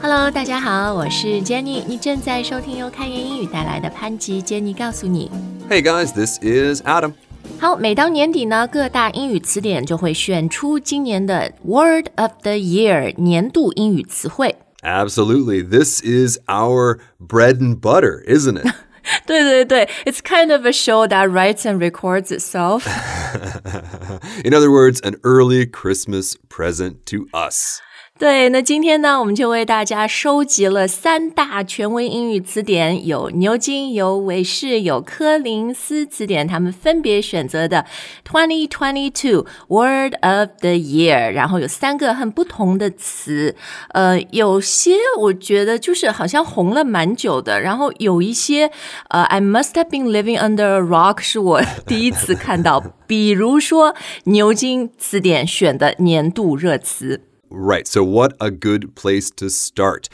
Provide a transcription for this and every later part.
Hello，大家好，我是 Jenny，你正在收听由开言英语带来的潘吉 Jenny 告诉你。 Hey guys, this is Adam. 好，每到年底呢，各大英语词典就会选出今年的 Word of the Year 年度英语词汇。 Absolutely. This is our bread and butter, isn't it? 对对对，It's kind of a show that writes and records itself. In other words, an early Christmas present to us. 对，那今天呢，我们就为大家收集了三大权威英语词典，有牛津、有韦氏、有柯林斯词典，他们分别选择的 Twenty Twenty Two Word of the Year，然后有三个很不同的词，呃，有些我觉得就是好像红了蛮久的，然后有一些呃，I must have been living under a rock 是我 第一次看到，比如说牛津词典选的年度热词。Right. So, what a good place to start.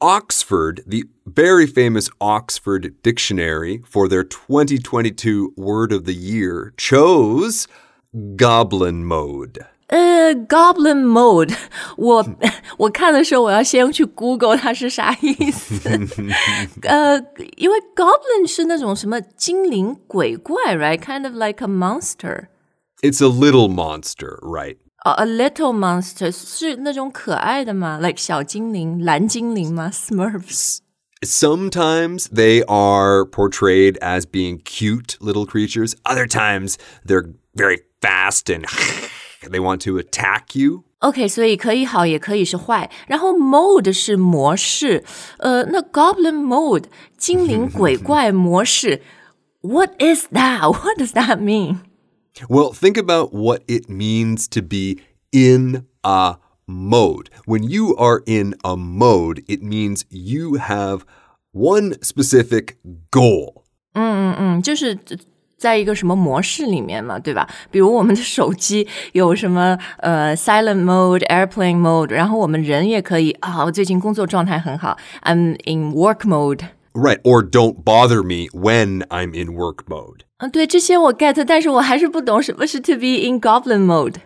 Oxford, the very famous Oxford Dictionary, for their 2022 Word of the Year, chose goblin mode. 呃，Goblin Mode，我我看的时候，我要先去 Google 它是啥意思。呃，因为 Goblin 是那种什么精灵鬼怪，right？Kind of like a monster。 It's a little monster, right? 哦、a little monster 是那种可爱的吗？like 小精灵、蓝精灵吗？Smurfs。 Sometimes they are portrayed as being cute little creatures. Other times they're very fast and they want to attack you. OK，所以可以好，也可以是坏。然后 mode 是模式，呃，那 Goblin mode 精灵鬼怪模式，What is that? What does that mean? Well, think about what it means to be in a mode. When you are in a mode, it means you have one specific goal. 嗯，就是在一个什么模式里面嘛，对吧？比如我们的手机有什么呃 silent mode、airplane mode，然后我们人也可以啊，我最近工作状态很好，I'm in work mode。 Right. Or don't bother me when I'm in work mode. 嗯，对，这些我 get，但是我还是不懂什么是 to be in goblin mode。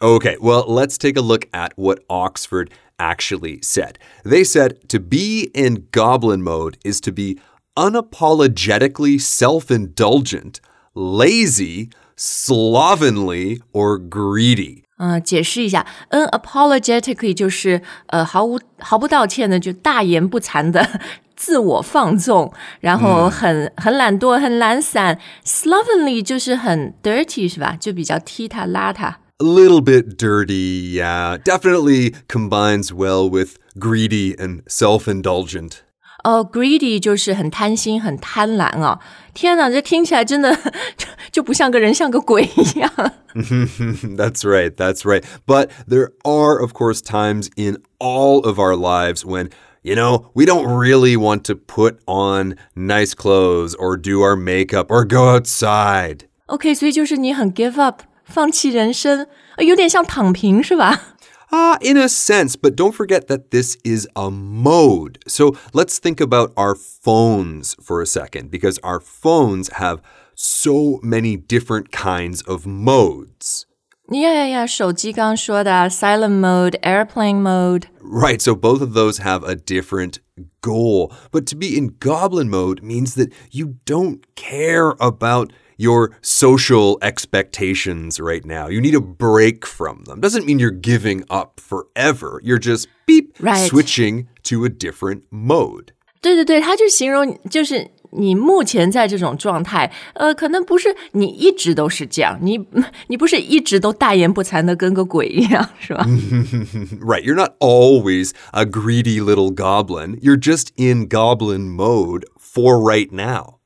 Okay, well, let's take a look at what Oxford actually said. They said to be in goblin mode is to be unapologetically self indulgent, lazy, slovenly, or greedy. 嗯、解释一下，unapologetically 就是呃毫无毫不道歉的，就大言不惭的自我放纵，然后很、很懒惰，很懒散。slovenly 就是很 dirty 是吧？就比较踢踏邋遢。A little bit dirty, yeah. Definitely combines well with greedy and self indulgent. 哦、g r e e d y 就是很贪心、很贪婪啊！天哪，这听起来真的就就不像个人，像个鬼一样。 that's right, that's right. But there are, of course, times in all of our lives when, you know, we don't really want to put on nice clothes or do our makeup or go outside. OK，所以就是你很 give up，放弃人生，呃有点像躺平是吧？ Ah, in a sense, but don't forget that this is a mode. So let's think about our phones for a second, because our phones have so many different kinds of modes. 呀呀呀！手机刚刚说的啊 silent mode、airplane mode。 Right, so both of those have a different goal. But to be in goblin mode means that you don't care about your social expectations right now. You need a break from them. Doesn't mean you're giving up forever. You're just beep Right. switching to a different mode. 对对对，他就形容就是你目前在这种状态，呃，可能不是你一直都是这样，你你不是一直都大言不惭的跟个鬼一样，是吧？ Right, you're not always a greedy little goblin. You're just in goblin mode for right now.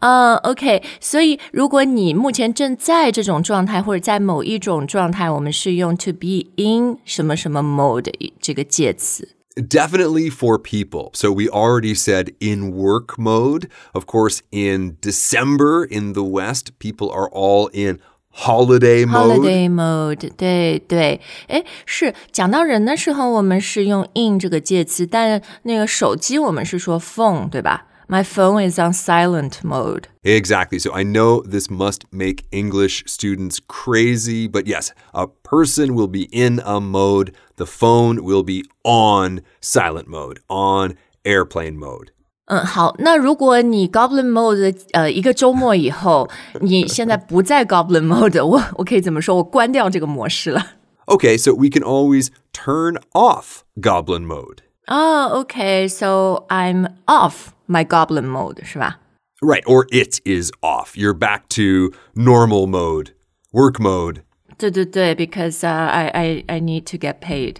啊、o k 所以如果你目前正在这种状态，或者在某一种状态，我们是用 to be in 什么什么 mode 这个介词。 Definitely for people. So we already said in work mode. Of course, in December in the West, people are all in holiday mode. Holiday mode，对对，哎，是讲到人的时候，我们是用 in 这个介词，但那个手机我们是说 phone，对吧 My phone is on silent mode. Exactly. So I know this must make English students crazy, but yes, a person will be in a mode, the phone will be on silent mode, on airplane mode. 嗯，好，那如果你 Goblin Mode 呃一个周末以后，你现在不在 Goblin Mode，我我可以怎么说？我关掉这个模式了。Okay, so we can always turn off Goblin mode. Oh, okay. So I'm off my Goblin Mode，是吧？ Right, or it is off. You're back to normal mode, work mode. 对对对，because uh, I I I need to get paid。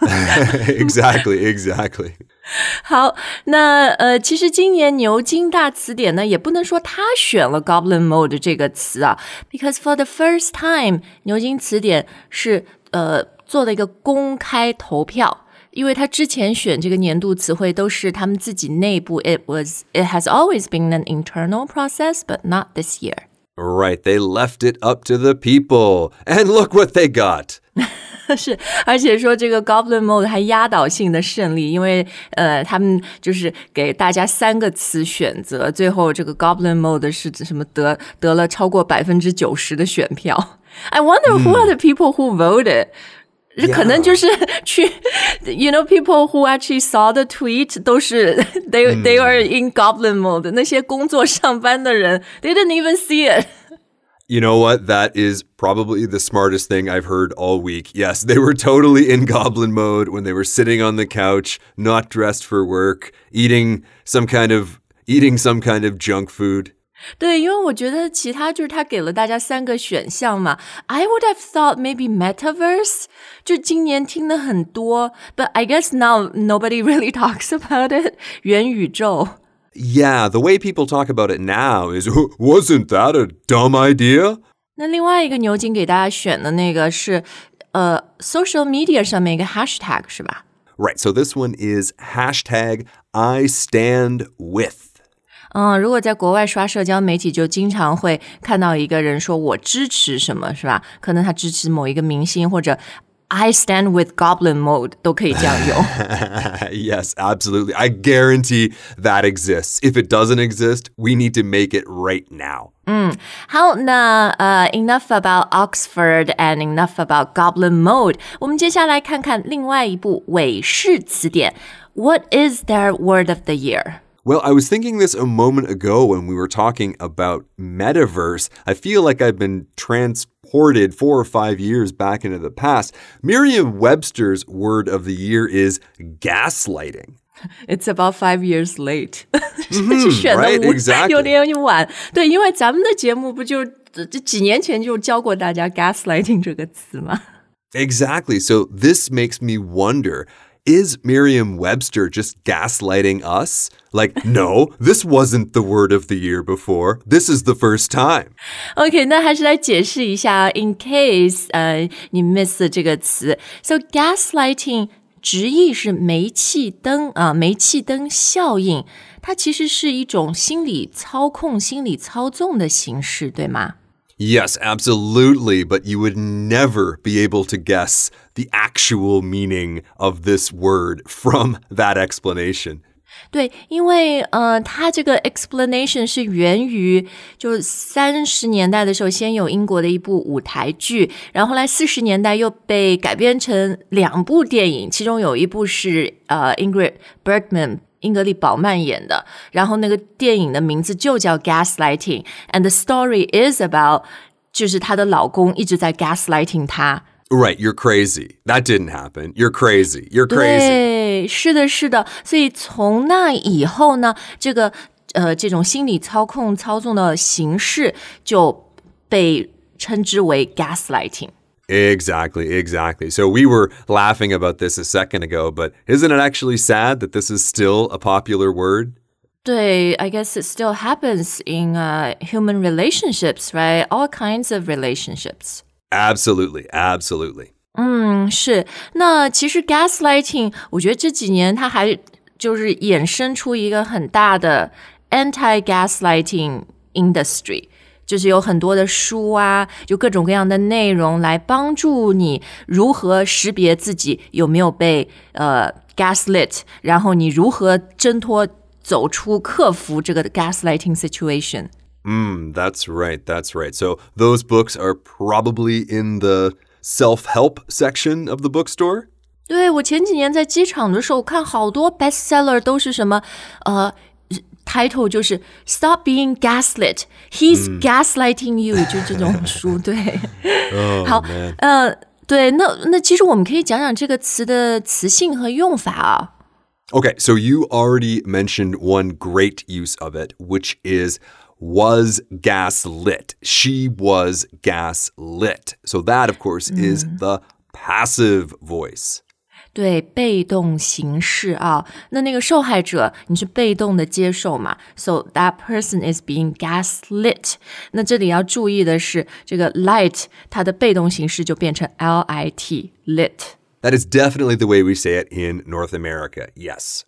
exactly, exactly. 好，那呃，其实今年牛津大词典呢，也不能说它选了 Goblin Mode 这个词啊，because for the first time，牛津词典是呃做了一个公开投票。 因为它之前选这个年度词汇都是他们自己内部，it was it has always been an internal process, but not this year. Right, they left it up to the people. And look what they got. 是，而且说这个 Goblin Mode 还压倒性的胜利，因为呃，他们就是给大家三个词选择，最后这个 Goblin Mode 是指什么得得了超过百分之九十的选票。I wonder who are the people who voted. 可能就是去，you know people who actually saw the tweet 都是 they they are in goblin mode。那些工作上班的人，they didn't even see it。 You know what? That is probably the smartest thing I've heard all week. Yes, they were totally in goblin mode when they were sitting on the couch, not dressed for work, eating some kind of eating some kind of junk food. 对，因为我觉得其他就是他给了大家三个选项嘛。I would have thought maybe metaverse，就今年听的很多，but I guess now nobody really talks about it。元宇宙。 Yeah, the way people talk about it now is wasn't that a dumb idea? 那另外一个牛津给大家选的那个是，呃，social media 上面一个 hashtag 是吧？ Right, so this one is hashtag I stand with. 嗯，如果在国外刷社交媒体，就经常会看到一个人说我支持什么，是吧？可能他支持某一个明星，或者 I stand with Goblin Mode 都可以这样用。 yes, absolutely. I guarantee that exists. If it doesn't exist, we need to make it right now. 好，那呃、uh,，enough about Oxford and enough about Goblin Mode。我们接下来看看另外一部韦氏词典。What is their word of the year？ Well, I was thinking this a moment ago when we were talking about metaverse. I feel like I've been transported four or five years back into the past. Merriam Webster's word of the year is gaslighting. It's about five years late，就选的 right, 五 exactly. 有点晚。对，因为咱们的节目不就这这几年前就教过大家 gaslighting 这个词吗？ Exactly. So this makes me wonder is Merriam Webster just gaslighting us? Like, no, this wasn't the word of the year before. This is the first time. OK，那还是来解释一下，in case 呃你 miss 了这个词，so gaslighting 直译是煤气灯啊，煤气灯效应，它其实是一种心理操控、心理操纵的形式，对吗？ Yes, absolutely. But you would never be able to guess the actual meaning of this word from that explanation. 对，因为呃，它这个 explanation 是源于就三十年代的时候，先有英国的一部舞台剧，然后后来四十年代又被改编成两部电影，其中有一部是呃 Ingrid Bergman。 英格丽·宝曼演的，然后那个电影的名字就叫《Gaslighting》，and the story is about 就是她的老公一直在 gaslighting 她， Right, you're crazy. That didn't happen. You're crazy. You're crazy. 对，是的，是的。所以从那以后呢，这个呃这种心理操控操纵的形式就被称之为 gaslighting。 Exactly, exactly. So we were laughing about this a second ago, but isn't it actually sad that this is still a popular word? 对，I guess it still happens in uh, human relationships, right? All kinds of relationships. Absolutely, absolutely. 嗯，是。那其实 gaslighting，我觉得这几年它还就是衍生出一个很大的 anti-gaslighting industry。 就是有很多的书啊，就各种各样的内容来帮助你如何识别自己有没有被呃 gaslit，然后你如何挣脱走出、克服这个 gaslighting situation。Mm, that's right. That's right. So those books are probably in the self help section of the bookstore. 对我前几年在机场的时候看好多 bestseller 都是什么呃 title 就是 Stop being gaslit, he's gaslighting you，、就这种书。对，好，呃，对，那那其实我们可以讲讲这个词的词性和用法啊。 Okay, so you already mentioned one great use of it, which is was gaslit. She was gaslit. So that, of course, is the passive voice. 对，被动形式啊，那那个受害者你是被动的接受嘛，so that person is being gaslit。那这里要注意的是，这个 light 它的被动形式就变成 l i t lit。 That is definitely the way we say it in North America. Yes.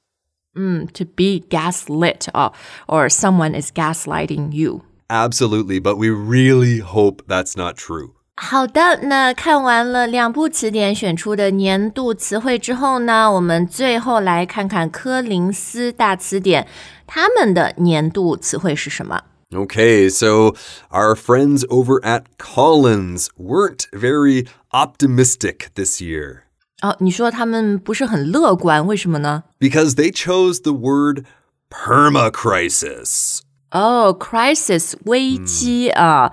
嗯，to be gaslit 啊，or someone is gaslighting you。 Absolutely, but we really hope that's not true. 好的，那看完了两部词典选出的年度词汇之后呢，我们最后来看看柯林斯大词典他们的年度词汇是什么。 Okay, so our friends over at Collins weren't very optimistic this year 哦，你说他们不是很乐观，为什么呢？ because they chose the word permacrisis. 哦、c r i s i s 危机啊、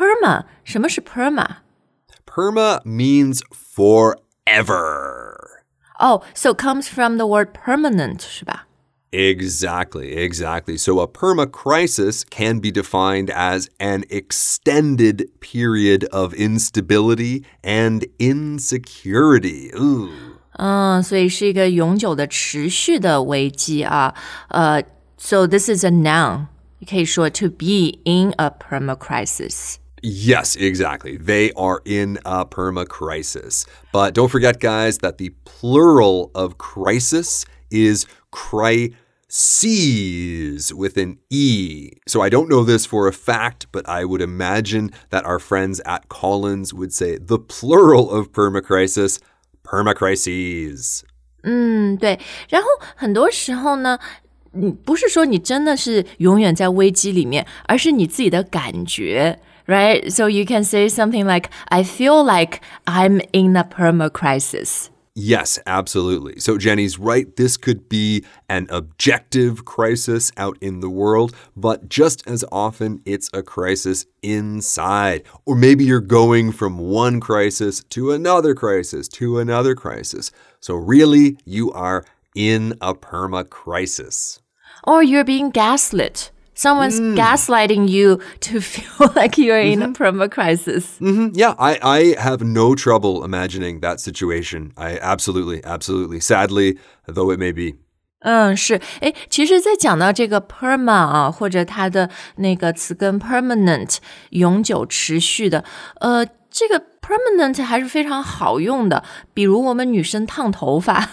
perma 什么是 perma？ Perma means forever. 哦、s o comes from the word permanent 是吧？ Exactly, exactly. So a permacrisis can be defined as an extended period of instability and insecurity. Ooh. 嗯，所以是一个永久的、持续的危机啊。呃，so this is a noun，你可以说 to be in a perma crisis。 Yes, exactly. They are in a permacrisis. But don't forget, guys, that the plural of crisis is crises with an E. So I don't know this for a fact, but I would imagine that our friends at Collins would say the plural of permacrisis, permacrises. 嗯，对。然后很多时候呢，你不是说你真的是永远在危机里面，而是你自己的感觉。 Right, so you can say something like, "I feel like I'm in a perma crisis." Yes, absolutely. So Jenny's right. This could be an objective crisis out in the world, but just as often it's a crisis inside. Or maybe you're going from one crisis to another crisis to another crisis. So really, you are in a perma crisis. Or you're being gaslit. Someone's mm. gaslighting you to feel like you're mm -hmm. in a mm-hmm. perma crisis. Mm -hmm. Yeah, I, I have no trouble imagining that situation. I absolutely, absolutely, sadly, though it may be. 嗯，是，诶，其实，在讲到这个 perma 啊，或者它的那个词根 permanent，永久、持续的，呃，这个 permanent 还是非常好用的。比如我们女生烫头发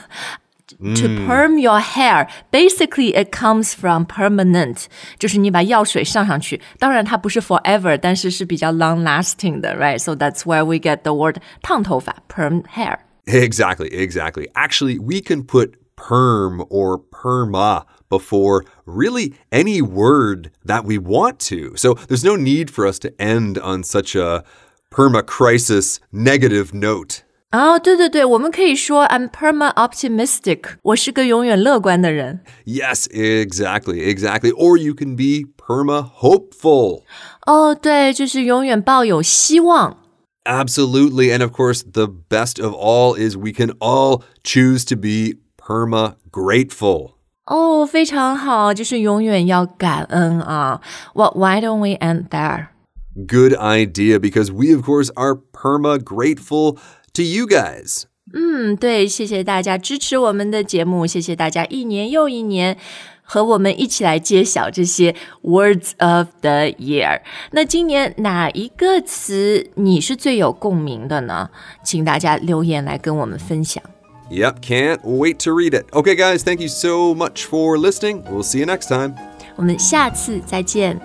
To perm your hair, basically it comes from permanent，就是你把药水上上去，当然它不是 forever，但是是比较 long lasting 的，right? So that's where we get the word 烫头发 perm hair。 Exactly, exactly. Actually, we can put perm or perma before really any word that we want to. So there's no need for us to end on such a perma crisis negative note. 啊、对对对，我们可以说 I'm perma optimistic，我是个永远乐观的人。 Yes, exactly, exactly. Or you can be perma hopeful. 哦，对，就是永远抱有希望。 Absolutely. And of course, the best of all is we can all choose to be perma grateful. 哦，非常好，就是永远要感恩啊。Well, why don't we end there? Good idea because we, of course, are perma grateful to you guys. 嗯，对，谢谢大家支持我们的节目，谢谢大家一年又一年和我们一起来揭晓这些 words of the year。那今年哪一个词你是最有共鸣的呢？请大家留言来跟我们分享。 Yep, can't wait to read it. Okay, guys, thank you so much for listening. We'll see you next time. 我们下次再见。